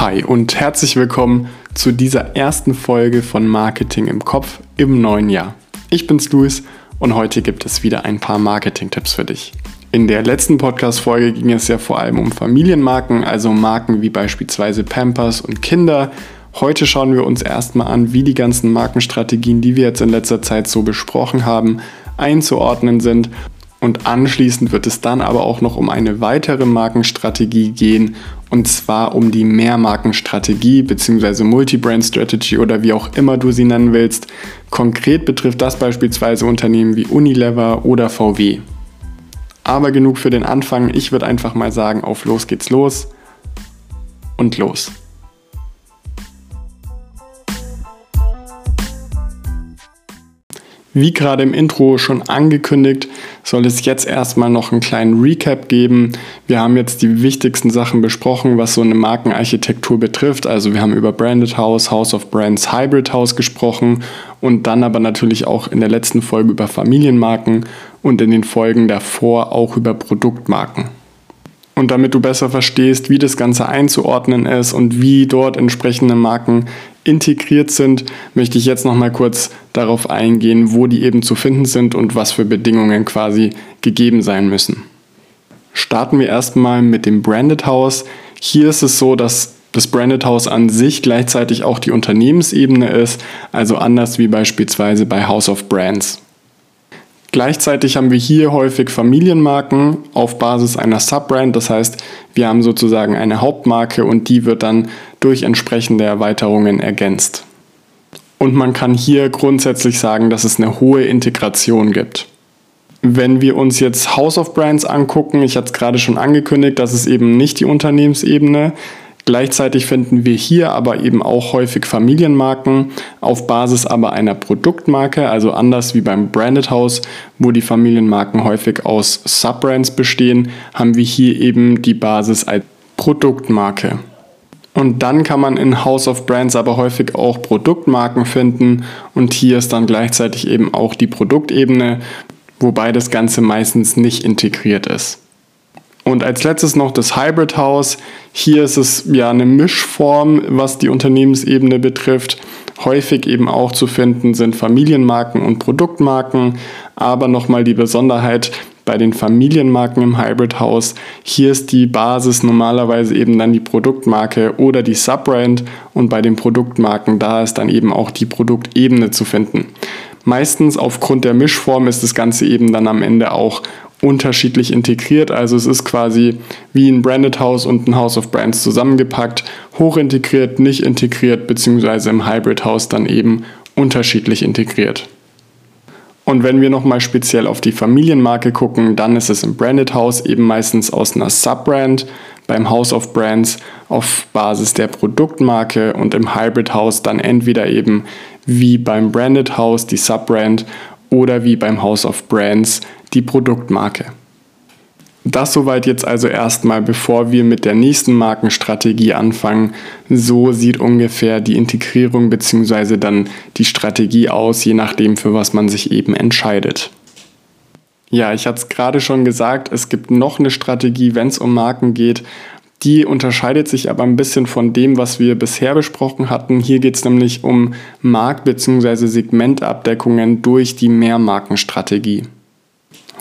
Hi und herzlich willkommen zu dieser ersten Folge von Marketing im Kopf im neuen Jahr. Ich bin's Luis und heute gibt es wieder ein paar Marketing-Tipps für dich. In der letzten Podcast-Folge ging es ja vor allem um Familienmarken, also Marken wie beispielsweise Pampers und Kinder. Heute schauen wir uns erstmal an, wie die ganzen Markenstrategien, die wir jetzt in letzter Zeit so besprochen haben, einzuordnen sind und anschließend wird es dann aber auch noch um eine weitere Markenstrategie gehen, und zwar um die Mehrmarkenstrategie bzw. Multi-Brand Strategy oder wie auch immer du sie nennen willst. Konkret betrifft das beispielsweise Unternehmen wie Unilever oder VW. Aber genug für den Anfang. Ich würde einfach mal sagen, auf los geht's los und los. Wie gerade im Intro schon angekündigt, soll es jetzt erstmal noch einen kleinen Recap geben. Wir haben jetzt die wichtigsten Sachen besprochen, was so eine Markenarchitektur betrifft. Also wir haben über Branded House, House of Brands, Hybrid House gesprochen und dann aber natürlich auch in der letzten Folge über Familienmarken und in den Folgen davor auch über Produktmarken. Und damit du besser verstehst, wie das Ganze einzuordnen ist und wie dort entsprechende Marken integriert sind, möchte ich jetzt noch mal kurz darauf eingehen, wo die eben zu finden sind und was für Bedingungen quasi gegeben sein müssen. Starten wir erstmal mit dem Branded House. Hier ist es so, dass das Branded House an sich gleichzeitig auch die Unternehmensebene ist, also anders wie beispielsweise bei House of Brands. Gleichzeitig haben wir hier häufig Familienmarken auf Basis einer Subbrand. Das heißt, wir haben sozusagen eine Hauptmarke und die wird dann durch entsprechende Erweiterungen ergänzt. Und man kann hier grundsätzlich sagen, dass es eine hohe Integration gibt. Wenn wir uns jetzt House of Brands angucken, ich hatte es gerade schon angekündigt, das ist eben nicht die Unternehmensebene. Gleichzeitig finden wir hier aber eben auch häufig Familienmarken auf Basis aber einer Produktmarke, also anders wie beim Branded House, wo die Familienmarken häufig aus Subbrands bestehen, haben wir hier eben die Basis als Produktmarke. Und dann kann man in House of Brands aber häufig auch Produktmarken finden und hier ist dann gleichzeitig eben auch die Produktebene, wobei das Ganze meistens nicht integriert ist. Und als letztes noch das Hybrid House. Hier ist es ja eine Mischform, was die Unternehmensebene betrifft. Häufig eben auch zu finden sind Familienmarken und Produktmarken, aber nochmal die Besonderheit bei den Familienmarken im Hybrid House. Hier ist die Basis normalerweise eben dann die Produktmarke oder die Subbrand und bei den Produktmarken da ist dann eben auch die Produktebene zu finden. Meistens aufgrund der Mischform ist das Ganze eben dann am Ende auch unterschiedlich integriert. Also es ist quasi wie ein Branded House und ein House of Brands zusammengepackt, hoch integriert, nicht integriert, beziehungsweise im Hybrid House dann eben unterschiedlich integriert. Und wenn wir nochmal speziell auf die Familienmarke gucken, dann ist es im Branded House eben meistens aus einer Subbrand, beim House of Brands auf Basis der Produktmarke und im Hybrid House dann entweder eben wie beim Branded House die Subbrand oder wie beim House of Brands die Produktmarke. Das soweit jetzt also erstmal, bevor wir mit der nächsten Markenstrategie anfangen. So sieht ungefähr die Integrierung bzw. dann die Strategie aus, je nachdem, für was man sich eben entscheidet. Ja, ich hatte es gerade schon gesagt, es gibt noch eine Strategie, wenn es um Marken geht. Die unterscheidet sich aber ein bisschen von dem, was wir bisher besprochen hatten. Hier geht es nämlich um Markt- bzw. Segmentabdeckungen durch die Mehrmarkenstrategie.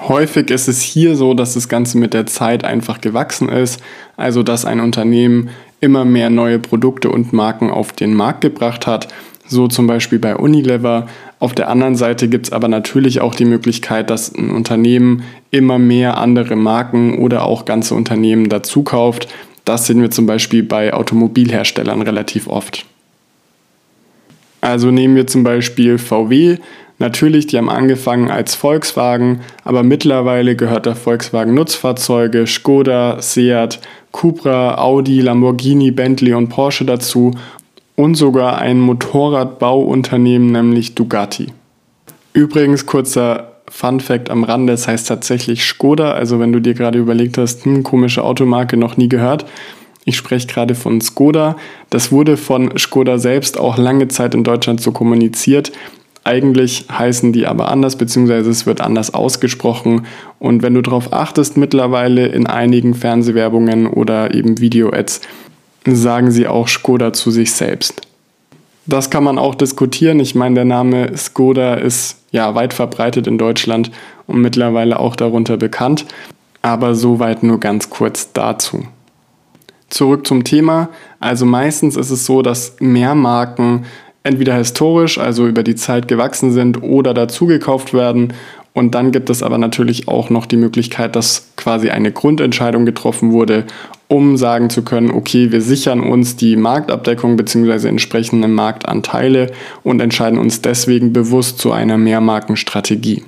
Häufig ist es hier so, dass das Ganze mit der Zeit einfach gewachsen ist, also dass ein Unternehmen immer mehr neue Produkte und Marken auf den Markt gebracht hat, so zum Beispiel bei Unilever. Auf der anderen Seite gibt es aber natürlich auch die Möglichkeit, dass ein Unternehmen immer mehr andere Marken oder auch ganze Unternehmen dazu kauft. Das sehen wir zum Beispiel bei Automobilherstellern relativ oft. Also nehmen wir zum Beispiel VW, Natürlich, die haben angefangen als Volkswagen, aber mittlerweile gehört der Volkswagen Nutzfahrzeuge, Skoda, Seat, Cupra, Audi, Lamborghini, Bentley und Porsche dazu und sogar ein Motorradbauunternehmen, nämlich Dugatti. Übrigens kurzer Fun Fact am Rande, das heißt tatsächlich Skoda, also wenn du dir gerade überlegt hast, hm, komische Automarke noch nie gehört. Ich spreche gerade von Skoda. Das wurde von Skoda selbst auch lange Zeit in Deutschland so kommuniziert. Eigentlich heißen die aber anders, beziehungsweise es wird anders ausgesprochen. Und wenn du darauf achtest, mittlerweile in einigen Fernsehwerbungen oder eben Video-Ads sagen sie auch Skoda zu sich selbst. Das kann man auch diskutieren. Ich meine, der Name Skoda ist ja weit verbreitet in Deutschland und mittlerweile auch darunter bekannt. Aber soweit nur ganz kurz dazu. Zurück zum Thema. Also meistens ist es so, dass mehr Marken entweder historisch, also über die Zeit gewachsen sind oder dazugekauft werden. Und dann gibt es aber natürlich auch noch die Möglichkeit, dass quasi eine Grundentscheidung getroffen wurde, um sagen zu können, okay, wir sichern uns die Marktabdeckung bzw. entsprechende Marktanteile und entscheiden uns deswegen bewusst zu einer Mehrmarkenstrategie.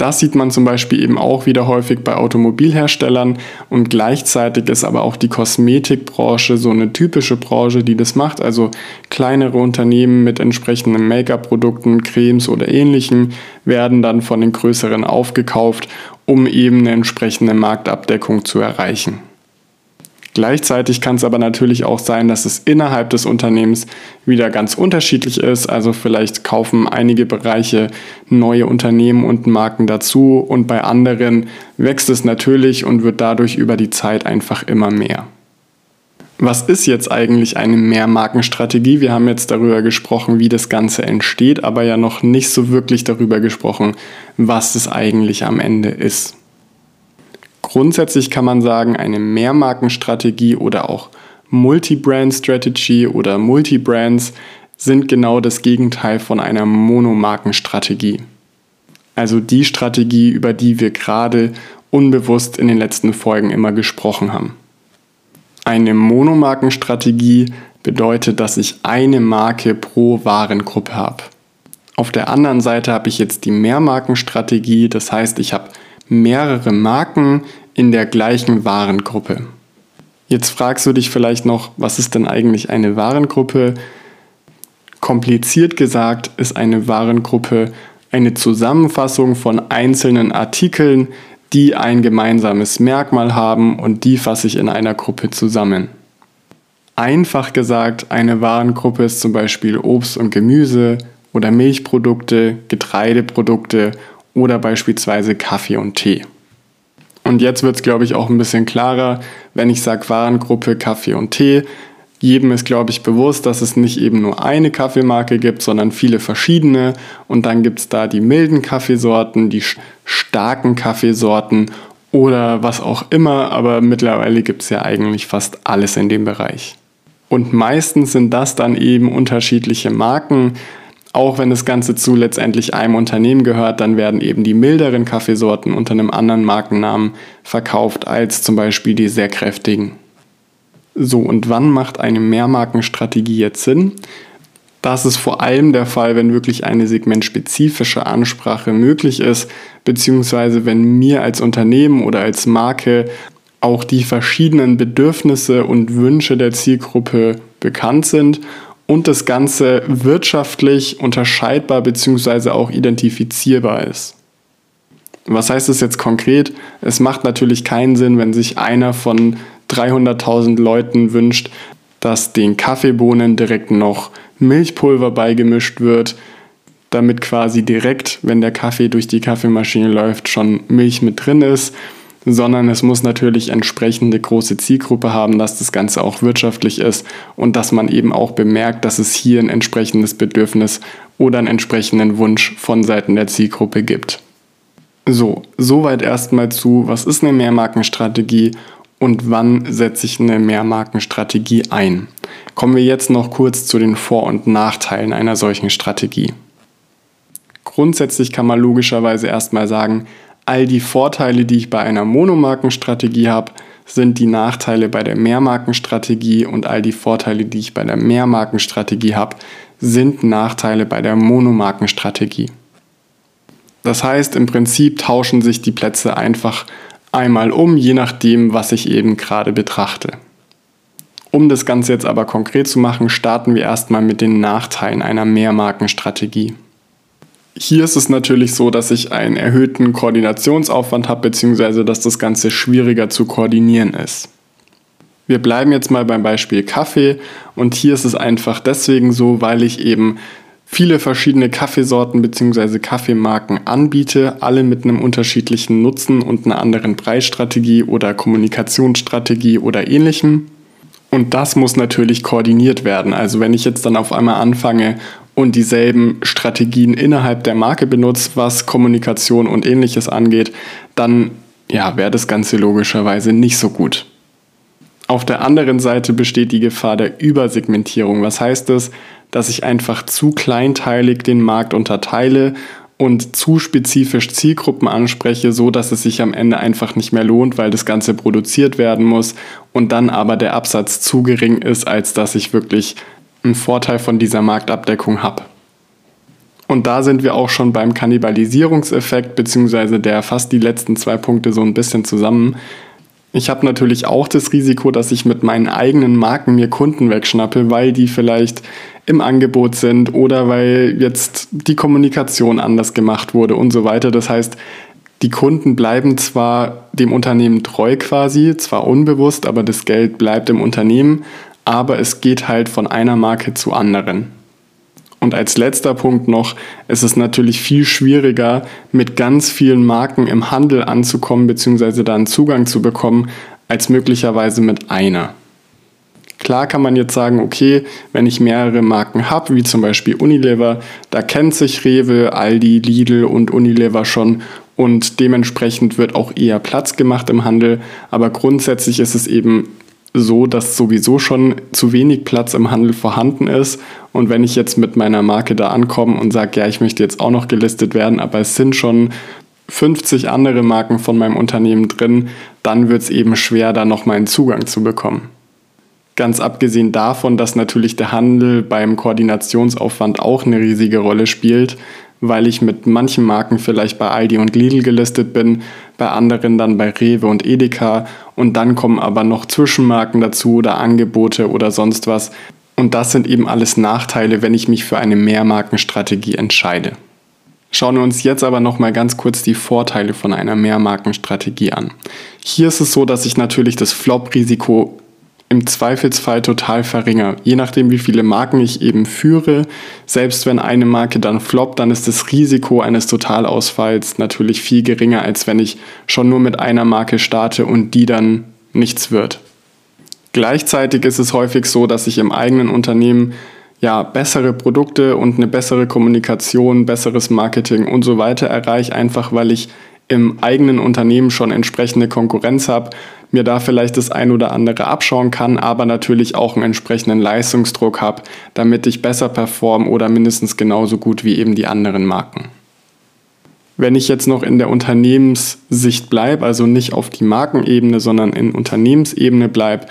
Das sieht man zum Beispiel eben auch wieder häufig bei Automobilherstellern und gleichzeitig ist aber auch die Kosmetikbranche so eine typische Branche, die das macht. Also kleinere Unternehmen mit entsprechenden Make-up-Produkten, Cremes oder ähnlichem werden dann von den größeren aufgekauft, um eben eine entsprechende Marktabdeckung zu erreichen. Gleichzeitig kann es aber natürlich auch sein, dass es innerhalb des Unternehmens wieder ganz unterschiedlich ist. Also vielleicht kaufen einige Bereiche neue Unternehmen und Marken dazu und bei anderen wächst es natürlich und wird dadurch über die Zeit einfach immer mehr. Was ist jetzt eigentlich eine Mehrmarkenstrategie? Wir haben jetzt darüber gesprochen, wie das Ganze entsteht, aber ja noch nicht so wirklich darüber gesprochen, was es eigentlich am Ende ist. Grundsätzlich kann man sagen, eine Mehrmarkenstrategie oder auch Multi-Brand Strategy oder Multi-Brands sind genau das Gegenteil von einer Monomarkenstrategie. Also die Strategie, über die wir gerade unbewusst in den letzten Folgen immer gesprochen haben. Eine Monomarkenstrategie bedeutet, dass ich eine Marke pro Warengruppe habe. Auf der anderen Seite habe ich jetzt die Mehrmarkenstrategie, das heißt, ich habe mehrere Marken in der gleichen Warengruppe. Jetzt fragst du dich vielleicht noch, was ist denn eigentlich eine Warengruppe? Kompliziert gesagt ist eine Warengruppe eine Zusammenfassung von einzelnen Artikeln, die ein gemeinsames Merkmal haben und die fasse ich in einer Gruppe zusammen. Einfach gesagt, eine Warengruppe ist zum Beispiel Obst und Gemüse oder Milchprodukte, Getreideprodukte oder beispielsweise Kaffee und Tee. Und jetzt wird es, glaube ich, auch ein bisschen klarer, wenn ich sage Warengruppe Kaffee und Tee. Jedem ist, glaube ich, bewusst, dass es nicht eben nur eine Kaffeemarke gibt, sondern viele verschiedene. Und dann gibt es da die milden Kaffeesorten, die starken Kaffeesorten oder was auch immer. Aber mittlerweile gibt es ja eigentlich fast alles in dem Bereich. Und meistens sind das dann eben unterschiedliche Marken, auch wenn das Ganze zu letztendlich einem Unternehmen gehört, dann werden eben die milderen Kaffeesorten unter einem anderen Markennamen verkauft als zum Beispiel die sehr kräftigen. So, und wann macht eine Mehrmarkenstrategie jetzt Sinn? Das ist vor allem der Fall, wenn wirklich eine segmentspezifische Ansprache möglich ist, beziehungsweise wenn mir als Unternehmen oder als Marke auch die verschiedenen Bedürfnisse und Wünsche der Zielgruppe bekannt sind und das Ganze wirtschaftlich unterscheidbar bzw. auch identifizierbar ist. Was heißt das jetzt konkret? Es macht natürlich keinen Sinn, wenn sich einer von 300.000 Leuten wünscht, dass den Kaffeebohnen direkt noch Milchpulver beigemischt wird, damit quasi direkt, wenn der Kaffee durch die Kaffeemaschine läuft, schon Milch mit drin ist sondern es muss natürlich entsprechende große Zielgruppe haben, dass das Ganze auch wirtschaftlich ist und dass man eben auch bemerkt, dass es hier ein entsprechendes Bedürfnis oder einen entsprechenden Wunsch von Seiten der Zielgruppe gibt. So, soweit erstmal zu, was ist eine Mehrmarkenstrategie und wann setze ich eine Mehrmarkenstrategie ein. Kommen wir jetzt noch kurz zu den Vor- und Nachteilen einer solchen Strategie. Grundsätzlich kann man logischerweise erstmal sagen, all die Vorteile, die ich bei einer Monomarkenstrategie habe, sind die Nachteile bei der Mehrmarkenstrategie und all die Vorteile, die ich bei der Mehrmarkenstrategie habe, sind Nachteile bei der Monomarkenstrategie. Das heißt, im Prinzip tauschen sich die Plätze einfach einmal um, je nachdem, was ich eben gerade betrachte. Um das Ganze jetzt aber konkret zu machen, starten wir erstmal mit den Nachteilen einer Mehrmarkenstrategie. Hier ist es natürlich so, dass ich einen erhöhten Koordinationsaufwand habe, beziehungsweise dass das Ganze schwieriger zu koordinieren ist. Wir bleiben jetzt mal beim Beispiel Kaffee und hier ist es einfach deswegen so, weil ich eben viele verschiedene Kaffeesorten bzw. Kaffeemarken anbiete, alle mit einem unterschiedlichen Nutzen und einer anderen Preisstrategie oder Kommunikationsstrategie oder ähnlichem. Und das muss natürlich koordiniert werden. Also wenn ich jetzt dann auf einmal anfange und dieselben Strategien innerhalb der Marke benutze, was Kommunikation und ähnliches angeht, dann ja, wäre das Ganze logischerweise nicht so gut. Auf der anderen Seite besteht die Gefahr der Übersegmentierung. Was heißt das? Dass ich einfach zu kleinteilig den Markt unterteile und zu spezifisch Zielgruppen anspreche, so dass es sich am Ende einfach nicht mehr lohnt, weil das Ganze produziert werden muss und dann aber der Absatz zu gering ist, als dass ich wirklich einen Vorteil von dieser Marktabdeckung habe. Und da sind wir auch schon beim Kannibalisierungseffekt, beziehungsweise der fasst die letzten zwei Punkte so ein bisschen zusammen. Ich habe natürlich auch das Risiko, dass ich mit meinen eigenen Marken mir Kunden wegschnappe, weil die vielleicht im Angebot sind oder weil jetzt die Kommunikation anders gemacht wurde und so weiter. Das heißt, die Kunden bleiben zwar dem Unternehmen treu quasi, zwar unbewusst, aber das Geld bleibt im Unternehmen, aber es geht halt von einer Marke zu anderen. Und als letzter Punkt noch, es ist natürlich viel schwieriger, mit ganz vielen Marken im Handel anzukommen bzw. da einen Zugang zu bekommen, als möglicherweise mit einer. Klar kann man jetzt sagen, okay, wenn ich mehrere Marken habe, wie zum Beispiel Unilever, da kennt sich Rewe, Aldi, Lidl und Unilever schon und dementsprechend wird auch eher Platz gemacht im Handel. Aber grundsätzlich ist es eben so, dass sowieso schon zu wenig Platz im Handel vorhanden ist. Und wenn ich jetzt mit meiner Marke da ankomme und sage, ja, ich möchte jetzt auch noch gelistet werden, aber es sind schon 50 andere Marken von meinem Unternehmen drin, dann wird es eben schwer, da noch mal einen Zugang zu bekommen. Ganz abgesehen davon, dass natürlich der Handel beim Koordinationsaufwand auch eine riesige Rolle spielt, weil ich mit manchen Marken vielleicht bei Aldi und Lidl gelistet bin, bei anderen dann bei Rewe und Edeka und dann kommen aber noch Zwischenmarken dazu oder Angebote oder sonst was. Und das sind eben alles Nachteile, wenn ich mich für eine Mehrmarkenstrategie entscheide. Schauen wir uns jetzt aber noch mal ganz kurz die Vorteile von einer Mehrmarkenstrategie an. Hier ist es so, dass ich natürlich das Flop-Risiko im Zweifelsfall total verringere. Je nachdem, wie viele Marken ich eben führe, selbst wenn eine Marke dann floppt, dann ist das Risiko eines Totalausfalls natürlich viel geringer, als wenn ich schon nur mit einer Marke starte und die dann nichts wird. Gleichzeitig ist es häufig so, dass ich im eigenen Unternehmen ja bessere Produkte und eine bessere Kommunikation, besseres Marketing und so weiter erreiche, einfach weil ich im eigenen Unternehmen schon entsprechende Konkurrenz habe, mir da vielleicht das ein oder andere abschauen kann, aber natürlich auch einen entsprechenden Leistungsdruck habe, damit ich besser performe oder mindestens genauso gut wie eben die anderen Marken. Wenn ich jetzt noch in der Unternehmenssicht bleibe, also nicht auf die Markenebene, sondern in Unternehmensebene bleibe,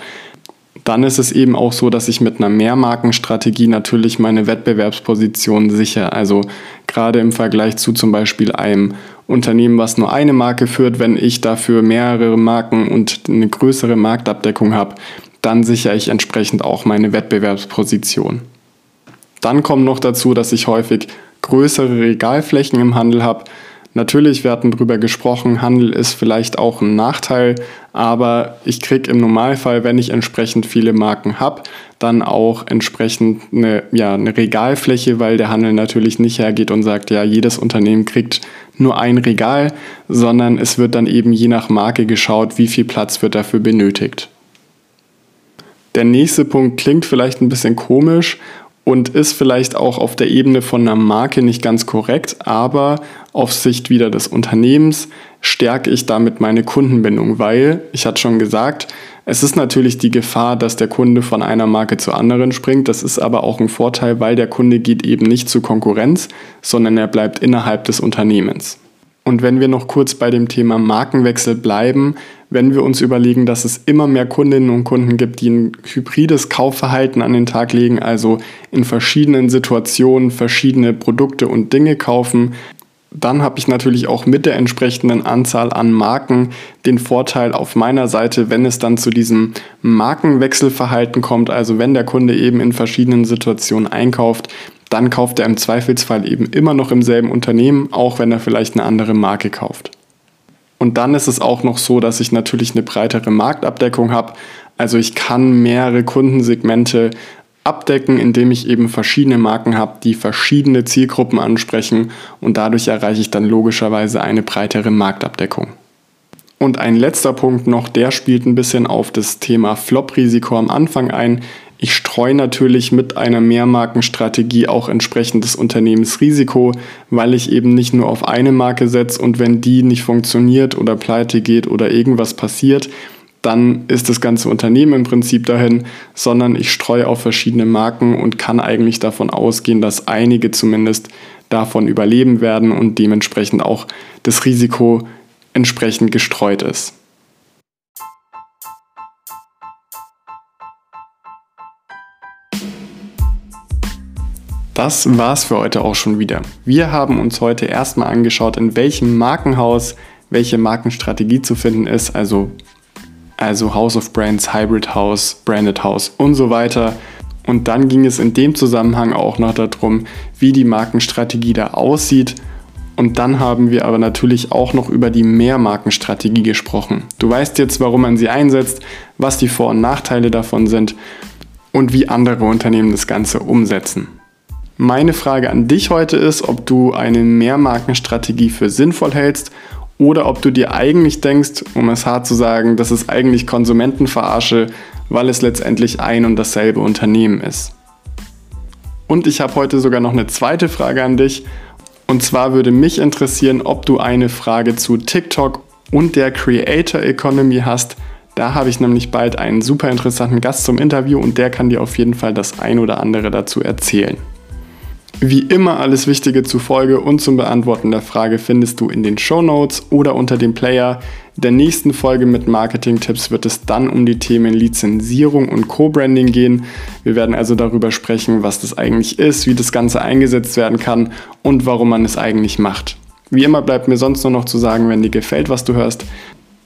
dann ist es eben auch so, dass ich mit einer Mehrmarkenstrategie natürlich meine Wettbewerbsposition sichere. Also gerade im Vergleich zu zum Beispiel einem Unternehmen, was nur eine Marke führt, wenn ich dafür mehrere Marken und eine größere Marktabdeckung habe, dann sichere ich entsprechend auch meine Wettbewerbsposition. Dann kommt noch dazu, dass ich häufig größere Regalflächen im Handel habe, Natürlich, wir hatten darüber gesprochen, Handel ist vielleicht auch ein Nachteil, aber ich kriege im Normalfall, wenn ich entsprechend viele Marken habe, dann auch entsprechend eine, ja, eine Regalfläche, weil der Handel natürlich nicht hergeht und sagt, ja, jedes Unternehmen kriegt nur ein Regal, sondern es wird dann eben je nach Marke geschaut, wie viel Platz wird dafür benötigt. Der nächste Punkt klingt vielleicht ein bisschen komisch und ist vielleicht auch auf der Ebene von einer Marke nicht ganz korrekt, aber auf Sicht wieder des Unternehmens stärke ich damit meine Kundenbindung, weil, ich hatte schon gesagt, es ist natürlich die Gefahr, dass der Kunde von einer Marke zur anderen springt. Das ist aber auch ein Vorteil, weil der Kunde geht eben nicht zur Konkurrenz, sondern er bleibt innerhalb des Unternehmens. Und wenn wir noch kurz bei dem Thema Markenwechsel bleiben, wenn wir uns überlegen, dass es immer mehr Kundinnen und Kunden gibt, die ein hybrides Kaufverhalten an den Tag legen, also in verschiedenen Situationen verschiedene Produkte und Dinge kaufen, dann habe ich natürlich auch mit der entsprechenden Anzahl an Marken den Vorteil auf meiner Seite, wenn es dann zu diesem Markenwechselverhalten kommt, also wenn der Kunde eben in verschiedenen Situationen einkauft, dann kauft er im Zweifelsfall eben immer noch im selben Unternehmen, auch wenn er vielleicht eine andere Marke kauft. Und dann ist es auch noch so, dass ich natürlich eine breitere Marktabdeckung habe. Also ich kann mehrere Kundensegmente abdecken, indem ich eben verschiedene Marken habe, die verschiedene Zielgruppen ansprechen und dadurch erreiche ich dann logischerweise eine breitere Marktabdeckung. Und ein letzter Punkt noch, der spielt ein bisschen auf das Thema Flop-Risiko am Anfang ein. Ich streue natürlich mit einer Mehrmarkenstrategie auch entsprechend das Unternehmensrisiko, weil ich eben nicht nur auf eine Marke setze und wenn die nicht funktioniert oder pleite geht oder irgendwas passiert, dann ist das ganze Unternehmen im Prinzip dahin, sondern ich streue auf verschiedene Marken und kann eigentlich davon ausgehen, dass einige zumindest davon überleben werden und dementsprechend auch das Risiko entsprechend gestreut ist. Das war's für heute auch schon wieder. Wir haben uns heute erstmal angeschaut, in welchem Markenhaus welche Markenstrategie zu finden ist, also, also House of Brands, Hybrid House, Branded House und so weiter. Und dann ging es in dem Zusammenhang auch noch darum, wie die Markenstrategie da aussieht. Und dann haben wir aber natürlich auch noch über die Mehrmarkenstrategie gesprochen. Du weißt jetzt, warum man sie einsetzt, was die Vor- und Nachteile davon sind und wie andere Unternehmen das Ganze umsetzen. Meine Frage an dich heute ist, ob du eine Mehrmarkenstrategie für sinnvoll hältst oder ob du dir eigentlich denkst, um es hart zu sagen, das ist eigentlich Konsumentenverarsche, weil es letztendlich ein und dasselbe Unternehmen ist. Und ich habe heute sogar noch eine zweite Frage an dich. Und zwar würde mich interessieren, ob du eine Frage zu TikTok und der Creator Economy hast. Da habe ich nämlich bald einen super interessanten Gast zum Interview und der kann dir auf jeden Fall das ein oder andere dazu erzählen. Wie immer alles Wichtige zur Folge und zum Beantworten der Frage findest du in den Show Notes oder unter dem Player. Der nächsten Folge mit Marketing-Tipps wird es dann um die Themen Lizenzierung und Co-Branding gehen. Wir werden also darüber sprechen, was das eigentlich ist, wie das Ganze eingesetzt werden kann und warum man es eigentlich macht. Wie immer bleibt mir sonst nur noch zu sagen, wenn dir gefällt, was du hörst,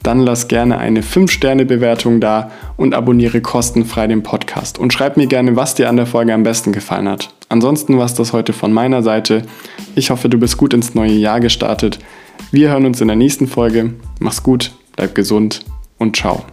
dann lass gerne eine 5-Sterne-Bewertung da und abonniere kostenfrei den Podcast. Und schreib mir gerne, was dir an der Folge am besten gefallen hat. Ansonsten war es das heute von meiner Seite. Ich hoffe, du bist gut ins neue Jahr gestartet. Wir hören uns in der nächsten Folge. Mach's gut, bleib gesund und ciao.